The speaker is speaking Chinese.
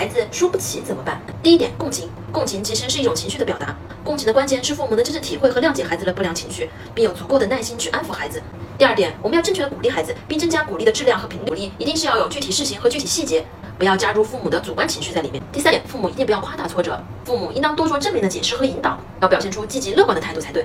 孩子输不起怎么办？第一点共情。共情其实是一种情绪的表达。共情的关键是父母能真正体会和谅解孩子的不良情绪并有足够的耐心去安抚孩子。第二点我们要正确的鼓励孩子并增加鼓励的质量和频率。鼓励一定是要有具体事情和具体细节不要加入父母的主观情绪在里面。第三点父母一定不要夸大挫折。父母应当多做正面的解释和引导要表现出积极乐观的态度才对。